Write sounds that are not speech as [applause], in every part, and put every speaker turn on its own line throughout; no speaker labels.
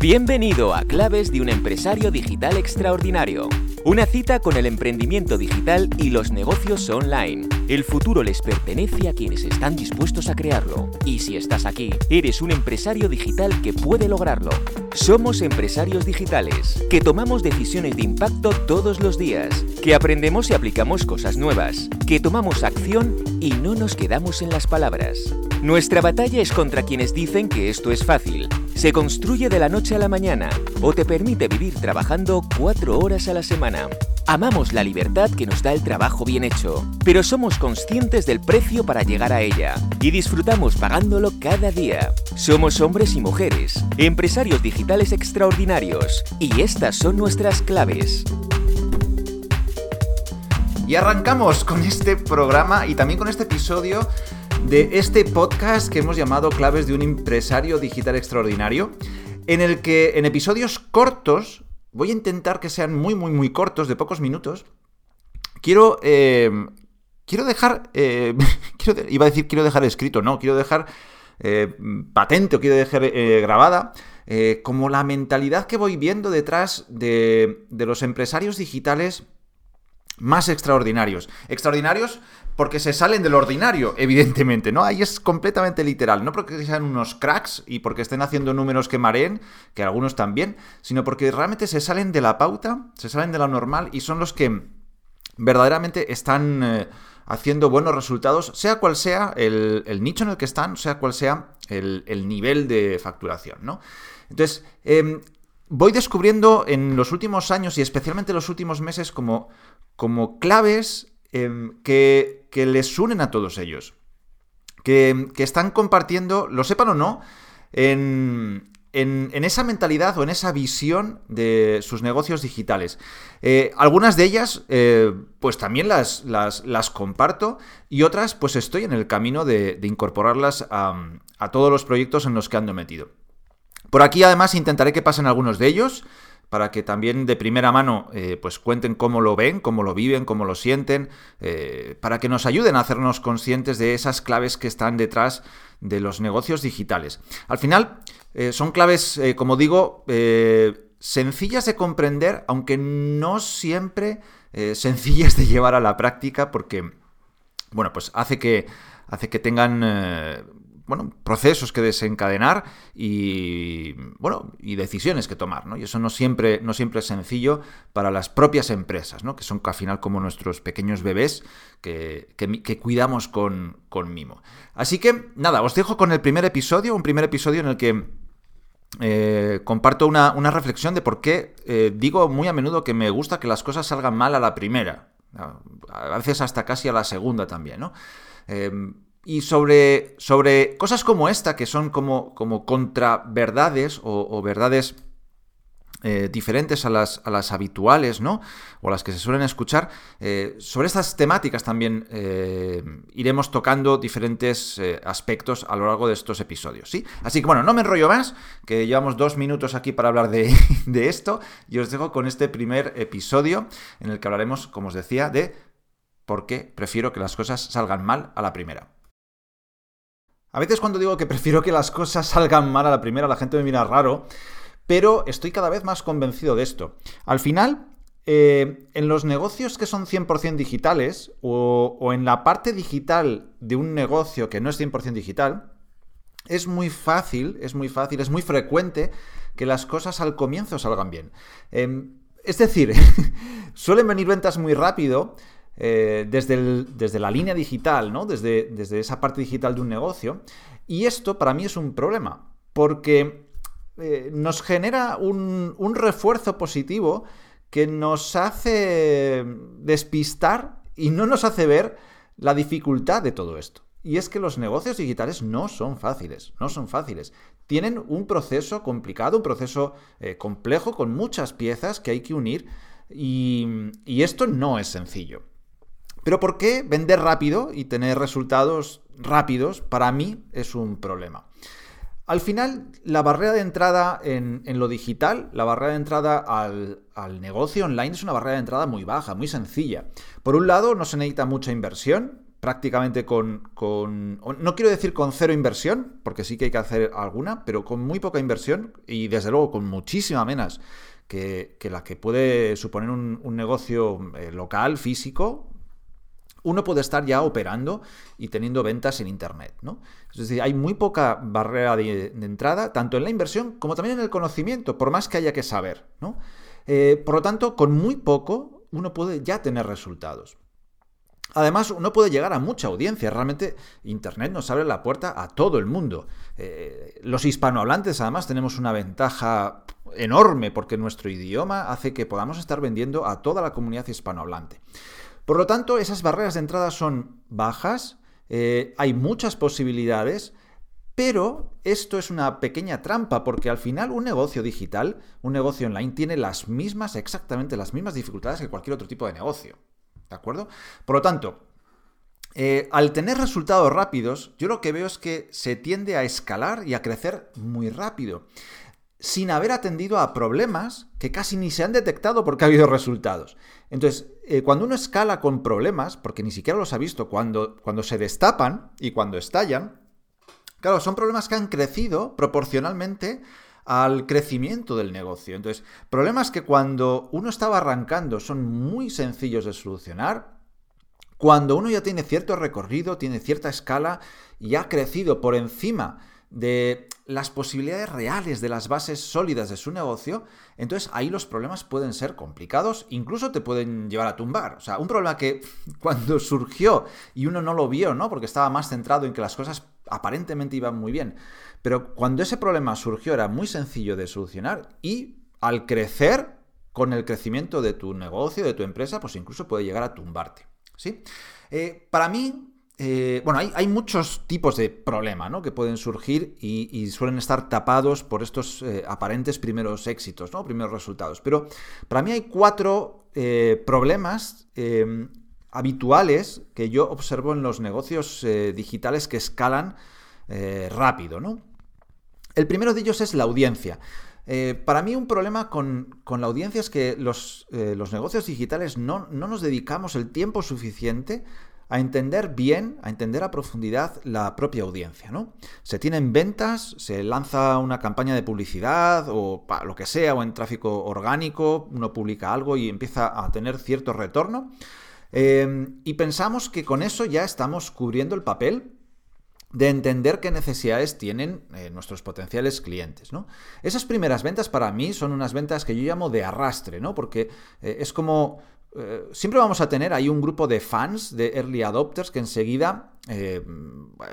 Bienvenido a Claves de un empresario digital extraordinario. Una cita con el emprendimiento digital y los negocios online. El futuro les pertenece a quienes están dispuestos a crearlo. Y si estás aquí, eres un empresario digital que puede lograrlo. Somos empresarios digitales, que tomamos decisiones de impacto todos los días, que aprendemos y aplicamos cosas nuevas, que tomamos acción y no nos quedamos en las palabras. Nuestra batalla es contra quienes dicen que esto es fácil. Se construye de la noche a la mañana o te permite vivir trabajando cuatro horas a la semana. Amamos la libertad que nos da el trabajo bien hecho, pero somos conscientes del precio para llegar a ella y disfrutamos pagándolo cada día. Somos hombres y mujeres, empresarios digitales extraordinarios, y estas son nuestras claves.
Y arrancamos con este programa y también con este episodio de este podcast que hemos llamado Claves de un empresario digital extraordinario, en el que en episodios cortos, voy a intentar que sean muy, muy, muy cortos, de pocos minutos, quiero... Eh, quiero dejar... Eh, [laughs] iba a decir quiero dejar escrito, no, quiero dejar eh, patente o quiero dejar grabada como la mentalidad que voy viendo detrás de, de los empresarios digitales más extraordinarios. Extraordinarios porque se salen del ordinario, evidentemente, ¿no? Ahí es completamente literal, no porque sean unos cracks y porque estén haciendo números que mareen, que algunos también, sino porque realmente se salen de la pauta, se salen de la normal y son los que verdaderamente están eh, haciendo buenos resultados, sea cual sea el, nicho en el que están, sea cual sea el, nivel de facturación, ¿no? Entonces, em, voy descubriendo en los últimos años y especialmente en los últimos meses como, como claves em, que, les unen a todos ellos. Que, están compartiendo, lo sepan o no, en, en, esa mentalidad o en esa visión de sus negocios digitales. Eh, algunas de ellas, eh, pues también las, las, comparto y otras, pues estoy en el camino de, incorporarlas a, a todos los proyectos en los que ando metido. Por aquí además intentaré que pasen algunos de ellos para que también de primera mano eh, pues cuenten cómo lo ven, cómo lo viven, cómo lo sienten, eh, para que nos ayuden a hacernos conscientes de esas claves que están detrás de los negocios digitales. Al final, eh, son claves, como digo, sencillas de comprender, aunque no siempre sencillas de llevar a la práctica, porque, bueno, pues hace que, hace que tengan bueno, procesos que desencadenar y, bueno, y decisiones que tomar, ¿no? Y eso no siempre, no siempre es sencillo para las propias empresas, ¿no? Que son al final como nuestros pequeños bebés que, cuidamos con, mimo. Así que, nada, os dejo con el primer episodio, un primer episodio en el que eh, comparto una, reflexión de por qué eh, digo muy a menudo que me gusta que las cosas salgan mal a la primera. A veces hasta casi a la segunda también, ¿no? Eh, y sobre, sobre cosas como esta, que son como, como contraverdades o, verdades eh, diferentes a las, a las, habituales, ¿no? O las que se suelen escuchar. Eh, sobre estas temáticas también eh, iremos tocando diferentes aspectos a lo largo de estos episodios, ¿sí? Así que bueno, no me enrollo más, que llevamos dos minutos aquí para hablar de, [laughs] de esto, y os dejo con este primer episodio en el que hablaremos, como os decía, de por qué prefiero que las cosas salgan mal a la primera. A veces cuando digo que prefiero que las cosas salgan mal a la primera, la gente me mira raro, pero estoy cada vez más convencido de esto. Al final, eh, en los negocios que son 100% digitales o, en la parte digital de un negocio que no es 100% digital, es muy fácil, es muy fácil, es muy frecuente que las cosas al comienzo salgan bien. Em, es decir, [laughs] suelen venir ventas muy rápido, eh, desde, la línea digital. Desde, esa parte digital de un negocio. Y esto para mí es un problema, porque eh, nos genera un, refuerzo positivo que nos hace despistar y no nos hace ver la dificultad de todo esto. Y es que los negocios digitales no son fáciles, no son fáciles. Tienen un proceso complicado, un proceso eh, complejo con muchas piezas que hay que unir y esto no es sencillo. Pero ¿por qué vender rápido y tener resultados rápidos para mí es un problema? Al final, la barrera de entrada en, lo digital, la barrera de entrada al, negocio online es una barrera de entrada muy baja, muy sencilla. Por un lado, no se necesita mucha inversión prácticamente con, no quiero decir con cero inversión, porque sí que hay que hacer alguna, pero con muy poca inversión y desde luego con muchísima menos que, la que puede suponer un, negocio eh, local, físico, uno puede estar ya operando y teniendo ventas en Internet. ¿no? Es decir, hay muy poca barrera de, entrada, tanto en la inversión como también en el conocimiento, por más que haya que saber. Eh, por lo tanto, con muy poco uno puede ya tener resultados. Además, uno puede llegar a mucha audiencia. Realmente, Internet nos abre la puerta a todo el mundo. Eh, los hispanohablantes, además, tenemos una ventaja enorme porque nuestro idioma hace que podamos estar vendiendo a toda la comunidad hispanohablante. Por lo tanto, esas barreras de entrada son bajas, eh, hay muchas posibilidades, pero esto es una pequeña trampa porque al final un negocio digital, un negocio online, tiene las mismas, exactamente las mismas dificultades que cualquier otro tipo de negocio. ¿De acuerdo? Por lo tanto, eh, al tener resultados rápidos, yo lo que veo es que se tiende a escalar y a crecer muy rápido sin haber atendido a problemas que casi ni se han detectado porque ha habido resultados. Entonces, eh, cuando uno escala con problemas, porque ni siquiera los ha visto cuando, cuando se destapan y cuando estallan, claro, son problemas que han crecido proporcionalmente al crecimiento del negocio. Entonces, problemas que cuando uno estaba arrancando son muy sencillos de solucionar, cuando uno ya tiene cierto recorrido, tiene cierta escala y ha crecido por encima de las posibilidades reales de las bases sólidas de su negocio, entonces ahí los problemas pueden ser complicados, incluso te pueden llevar a tumbar. O sea, un problema que [laughs] cuando surgió y uno no lo vio, ¿no? Porque estaba más centrado en que las cosas aparentemente iban muy bien. Pero cuando ese problema surgió era muy sencillo de solucionar y al crecer con el crecimiento de tu negocio, de tu empresa, pues incluso puede llegar a tumbarte. ¿Sí? Eh, para mí, eh, bueno, hay, muchos tipos de problema ¿no? que pueden surgir y, suelen estar tapados por estos eh, aparentes primeros éxitos, ¿no? primeros resultados. Pero para mí hay cuatro eh, problemas em, habituales que yo observo en los negocios digitales que escalan rápido. El primero de ellos es la audiencia. para mí un problema con, la audiencia es que los, negocios digitales no, no, nos dedicamos el tiempo suficiente a entender bien, a entender a profundidad la propia audiencia, ¿no? Se tienen ventas, se lanza una campaña de publicidad o lo que sea, o en tráfico orgánico, uno publica algo y empieza a tener cierto retorno. Em, y pensamos que con eso ya estamos cubriendo el papel de entender qué necesidades tienen eh, nuestros potenciales clientes. ¿no? Esas primeras ventas para mí son unas ventas que yo llamo de arrastre, ¿no? porque eh, es como eh, siempre vamos a tener ahí un grupo de fans, de early adopters, que enseguida eh,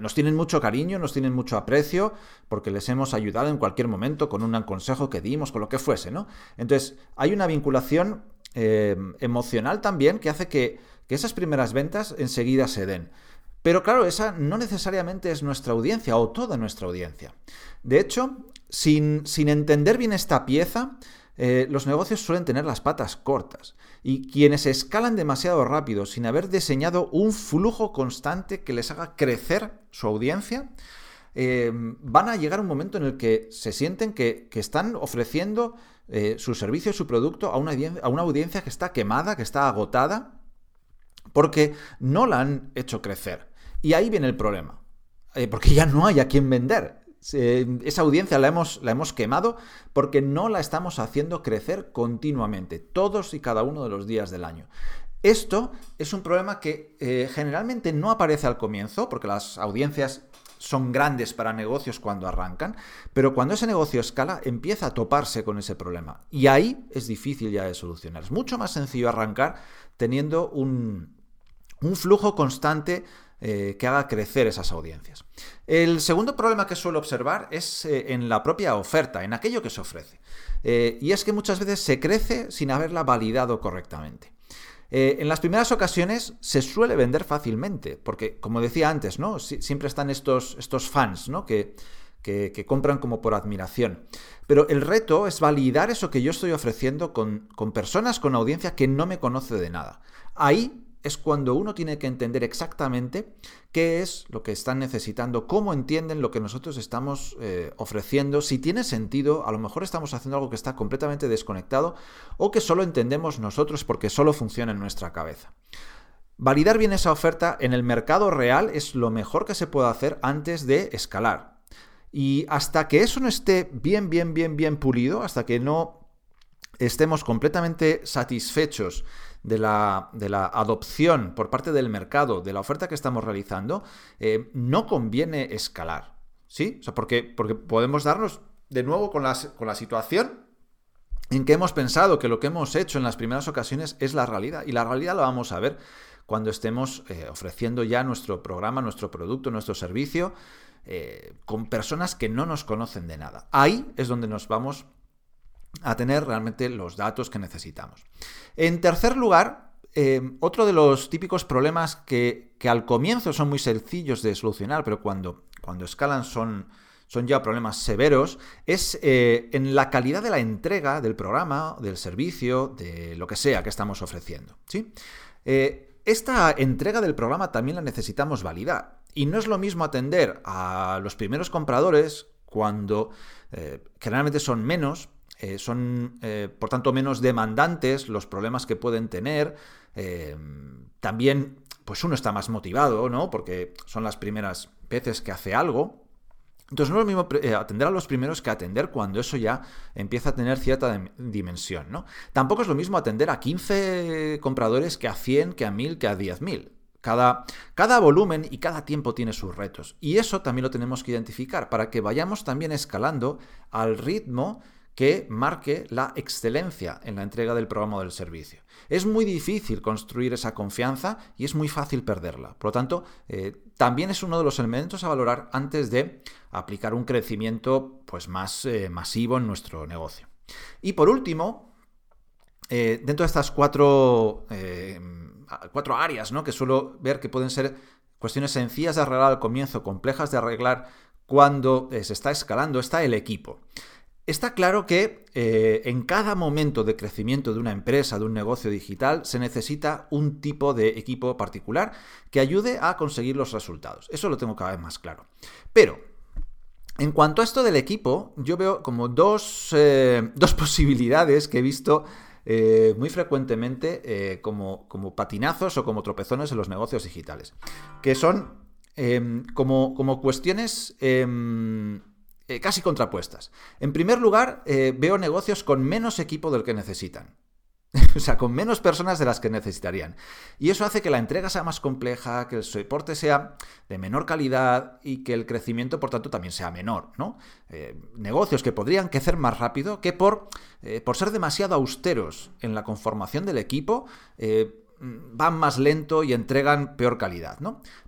nos tienen mucho cariño, nos tienen mucho aprecio, porque les hemos ayudado en cualquier momento con un consejo que dimos, con lo que fuese, ¿no? Entonces, hay una vinculación eh, emocional también que hace que, esas primeras ventas enseguida se den. Pero claro, esa no necesariamente es nuestra audiencia o toda nuestra audiencia. De hecho, sin, sin entender bien esta pieza, eh, los negocios suelen tener las patas cortas y quienes escalan demasiado rápido sin haber diseñado un flujo constante que les haga crecer su audiencia, eh, van a llegar a un momento en el que se sienten que, están ofreciendo eh, su servicio, su producto a una, a una audiencia que está quemada, que está agotada, porque no la han hecho crecer. Y ahí viene el problema. porque ya no hay a quien vender esa audiencia la hemos, la hemos quemado porque no la estamos haciendo crecer continuamente, todos y cada uno de los días del año. Esto es un problema que eh, generalmente no aparece al comienzo, porque las audiencias son grandes para negocios cuando arrancan, pero cuando ese negocio escala empieza a toparse con ese problema. Y ahí es difícil ya de solucionar. Es mucho más sencillo arrancar teniendo un, un flujo constante eh, que haga crecer esas audiencias. El segundo problema que suelo observar es eh, en la propia oferta, en aquello que se ofrece. Eh, y es que muchas veces se crece sin haberla validado correctamente. en las primeras ocasiones se suele vender fácilmente, porque como decía antes, ¿no? siempre están estos, fans que, compran como por admiración. Pero el reto es validar eso que yo estoy ofreciendo con, con personas, con audiencia que no me conoce de nada. Ahí es cuando uno tiene que entender exactamente qué es lo que están necesitando, cómo entienden lo que nosotros estamos eh, ofreciendo, si tiene sentido, a lo mejor estamos haciendo algo que está completamente desconectado o que solo entendemos nosotros porque solo funciona en nuestra cabeza. Validar bien esa oferta en el mercado real es lo mejor que se puede hacer antes de escalar. Y hasta que eso no esté bien, bien, bien, bien pulido, hasta que no estemos completamente satisfechos de la, de la adopción por parte del mercado de la oferta que estamos realizando, eh, no conviene escalar. ¿Sí? O sea, porque, porque podemos darnos de nuevo con, con la situación en que hemos pensado que lo que hemos hecho en las primeras ocasiones es la realidad. Y la realidad la vamos a ver cuando estemos eh, ofreciendo ya nuestro programa, nuestro producto, nuestro servicio eh, con personas que no nos conocen de nada. Ahí es donde nos vamos a tener realmente los datos que necesitamos. En tercer lugar, eh, otro de los típicos problemas que, que, al comienzo son muy sencillos de solucionar, pero cuando, cuando escalan son, son ya problemas severos, es en la calidad de la entrega del programa, del servicio, de lo que sea que estamos ofreciendo. ¿sí? esta entrega del programa también la necesitamos validar. Y no es lo mismo atender a los primeros compradores cuando eh, generalmente son menos, eh, son eh, por tanto menos demandantes los problemas que pueden tener. también, pues uno está más motivado, ¿no? Porque son las primeras veces que hace algo. Entonces no es lo mismo eh, atender a los primeros que atender cuando eso ya empieza a tener cierta dimensión, ¿no? Tampoco es lo mismo atender a 15 compradores que a 100, que a 1000, que a 10.000. Cada, cada, volumen y cada tiempo tiene sus retos. Y eso también lo tenemos que identificar para que vayamos también escalando al ritmo que marque la excelencia en la entrega del programa o del servicio. Es muy difícil construir esa confianza y es muy fácil perderla. Por lo tanto, eh, también es uno de los elementos a valorar antes de aplicar un crecimiento pues, más eh, masivo en nuestro negocio. Y por último, eh, dentro de estas cuatro, cuatro áreas ¿no? que suelo ver que pueden ser cuestiones sencillas de arreglar al comienzo, complejas de arreglar cuando se está escalando, está el equipo. Está claro que eh, en cada momento de crecimiento de una empresa, de un negocio digital, se necesita un tipo de equipo particular que ayude a conseguir los resultados. Eso lo tengo cada vez más claro. Pero, en cuanto a esto del equipo, yo veo como dos, eh, [laughs] posibilidades que he visto eh, muy frecuentemente como, como, patinazos o como tropezones en los negocios digitales, que son em, como, como, cuestiones em, eh, casi contrapuestas. En primer lugar, eh, veo negocios con menos equipo del que necesitan. [laughs] o sea, con menos personas de las que necesitarían. Y eso hace que la entrega sea más compleja, que el soporte sea de menor calidad y que el crecimiento, por tanto, también sea menor, ¿no? Eh, negocios que podrían crecer más rápido que por, por ser demasiado austeros en la conformación del equipo, van más lento y entregan peor calidad.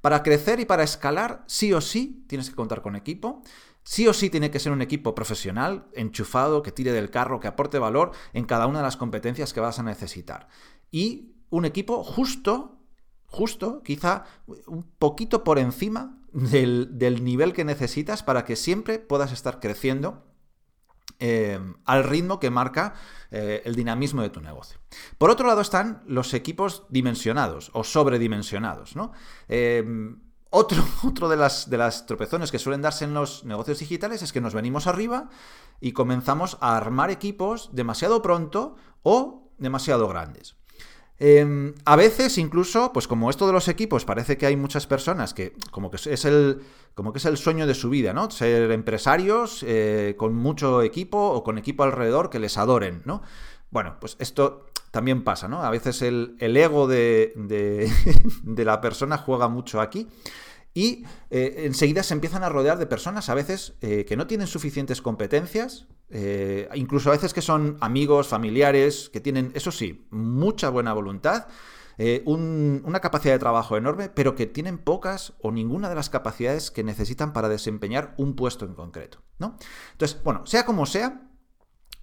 Para crecer y para escalar, sí o sí, tienes que contar con equipo. Sí o sí tiene que ser un equipo profesional, enchufado, que tire del carro, que aporte valor en cada una de las competencias que vas a necesitar. Y un equipo justo, justo, quizá un poquito por encima del, nivel que necesitas para que siempre puedas estar creciendo eh, al ritmo que marca eh, el dinamismo de tu negocio. Por otro lado están los equipos dimensionados o sobredimensionados. ¿no? Eh, otro, [laughs] otro de, las, de las tropezones que suelen darse en los negocios digitales es que nos venimos arriba y comenzamos a armar equipos demasiado pronto o demasiado grandes. Em, a veces incluso, pues como esto de los equipos, parece que hay muchas personas que como que es el, como que es el sueño de su vida, ¿no? Ser empresarios eh, con mucho equipo o con equipo alrededor que les adoren, ¿no? Bueno, pues esto también pasa, ¿no? A veces el, ego de, [laughs] de, la persona juega mucho aquí. Y eh, enseguida se empiezan a rodear de personas a veces eh, que no tienen suficientes competencias, eh, incluso a veces que son amigos, familiares, que tienen, eso sí, mucha buena voluntad, una capacidad de trabajo enorme, pero que tienen pocas o ninguna de las capacidades que necesitan para desempeñar un puesto en concreto. ¿no? Entonces, bueno, sea como sea,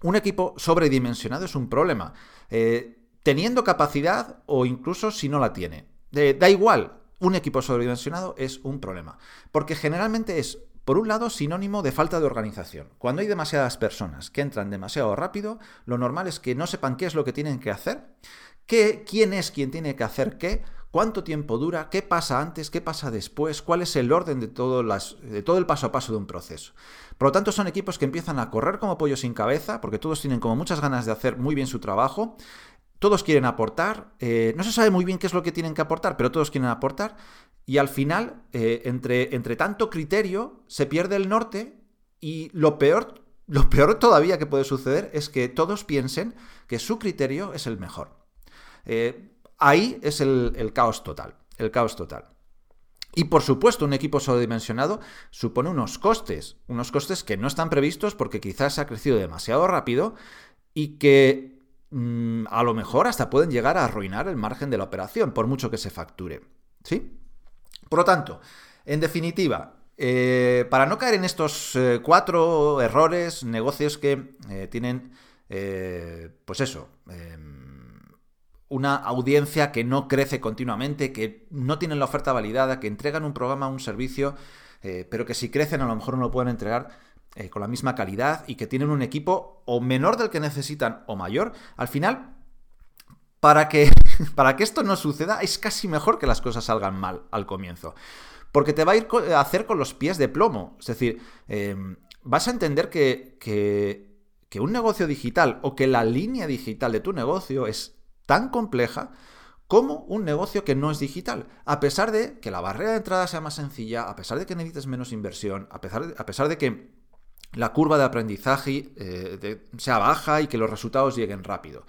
un equipo sobredimensionado es un problema, eh, teniendo capacidad o incluso si no la tiene. da igual, un equipo sobredimensionado es un problema, porque generalmente es, por un lado, sinónimo de falta de organización. Cuando hay demasiadas personas que entran demasiado rápido, lo normal es que no sepan qué es lo que tienen que hacer, qué, quién es quien tiene que hacer qué, cuánto tiempo dura, qué pasa antes, qué pasa después, cuál es el orden de todo, el paso a paso de un proceso. Por lo tanto, son equipos que empiezan a correr como pollo sin cabeza, porque todos tienen como muchas ganas de hacer muy bien su trabajo, todos quieren aportar, eh, no se sabe muy bien qué es lo que tienen que aportar, pero todos quieren aportar, y al final, eh, entre, entre tanto criterio, se pierde el norte y lo peor, lo peor todavía que puede suceder es que todos piensen que su criterio es el mejor. Eh, ahí es el, caos total, el caos total. Y por supuesto, un equipo sobredimensionado supone unos costes, unos costes que no están previstos porque quizás ha crecido demasiado rápido y que mm, a lo mejor hasta pueden llegar a arruinar el margen de la operación, por mucho que se facture. ¿Sí? Por lo tanto, en definitiva, eh, para no caer en estos eh, cuatro errores, negocios que eh, tienen, pues eso, em, una audiencia que no crece continuamente, que no tienen la oferta validada, que entregan un programa, un servicio, pero que si crecen a lo mejor no lo pueden entregar con la misma calidad y que tienen un equipo o menor del que necesitan o mayor, al final para que, [laughs] para que esto no suceda, es casi mejor que las cosas salgan mal al comienzo. Porque te va a ir a hacer con los pies de plomo. Es decir, em, vas a entender que, que un negocio digital o que la línea digital de tu negocio es tan compleja como un negocio que no es digital. A pesar de que la barrera de entrada sea más sencilla, a pesar de que necesites menos inversión, a pesar de, que la curva de aprendizaje eh, sea baja y que los resultados lleguen rápido.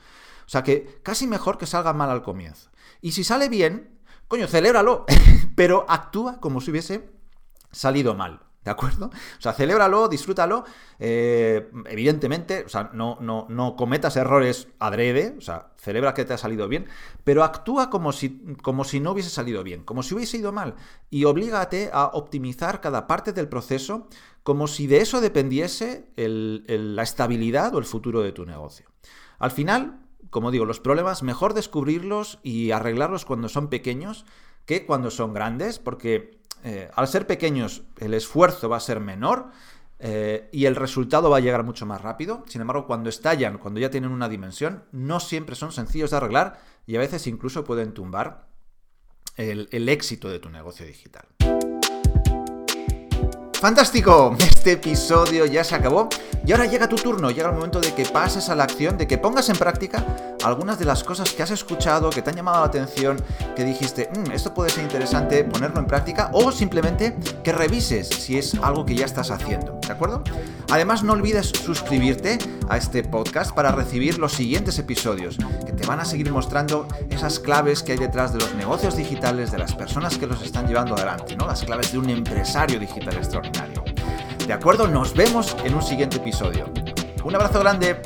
O sea que casi mejor que salga mal al comienzo. Y si sale bien, coño, celébralo, [laughs] pero actúa como si hubiese salido mal. ¿De acuerdo? O sea, celébralo, disfrútalo. Eh, evidentemente, o sea, no, no, no, cometas errores adrede, o sea, celebra que te ha salido bien, pero actúa como si, como si no hubiese salido bien, como si hubiese ido mal. Y oblígate a optimizar cada parte del proceso como si de eso dependiese la estabilidad o el futuro de tu negocio. Al final, como digo, los problemas mejor descubrirlos y arreglarlos cuando son pequeños que cuando son grandes, porque eh, al ser pequeños el esfuerzo va a ser menor eh, y el resultado va a llegar mucho más rápido. Sin embargo, cuando estallan, cuando ya tienen una dimensión, no siempre son sencillos de arreglar y a veces incluso pueden tumbar el éxito de tu negocio digital. Fantástico, este episodio ya se acabó y ahora llega tu turno, llega el momento de que pases a la acción, de que pongas en práctica algunas de las cosas que has escuchado, que te han llamado la atención, que dijiste, mm, esto puede ser interesante ponerlo en práctica o simplemente que revises si es algo que ya estás haciendo, ¿de acuerdo? Además no olvides suscribirte a este podcast para recibir los siguientes episodios que te van a seguir mostrando esas claves que hay detrás de los negocios digitales, de las personas que los están llevando adelante, ¿no? Las claves de un empresario digital extraordinario. ¿De acuerdo? Nos vemos en un siguiente episodio. Un abrazo grande.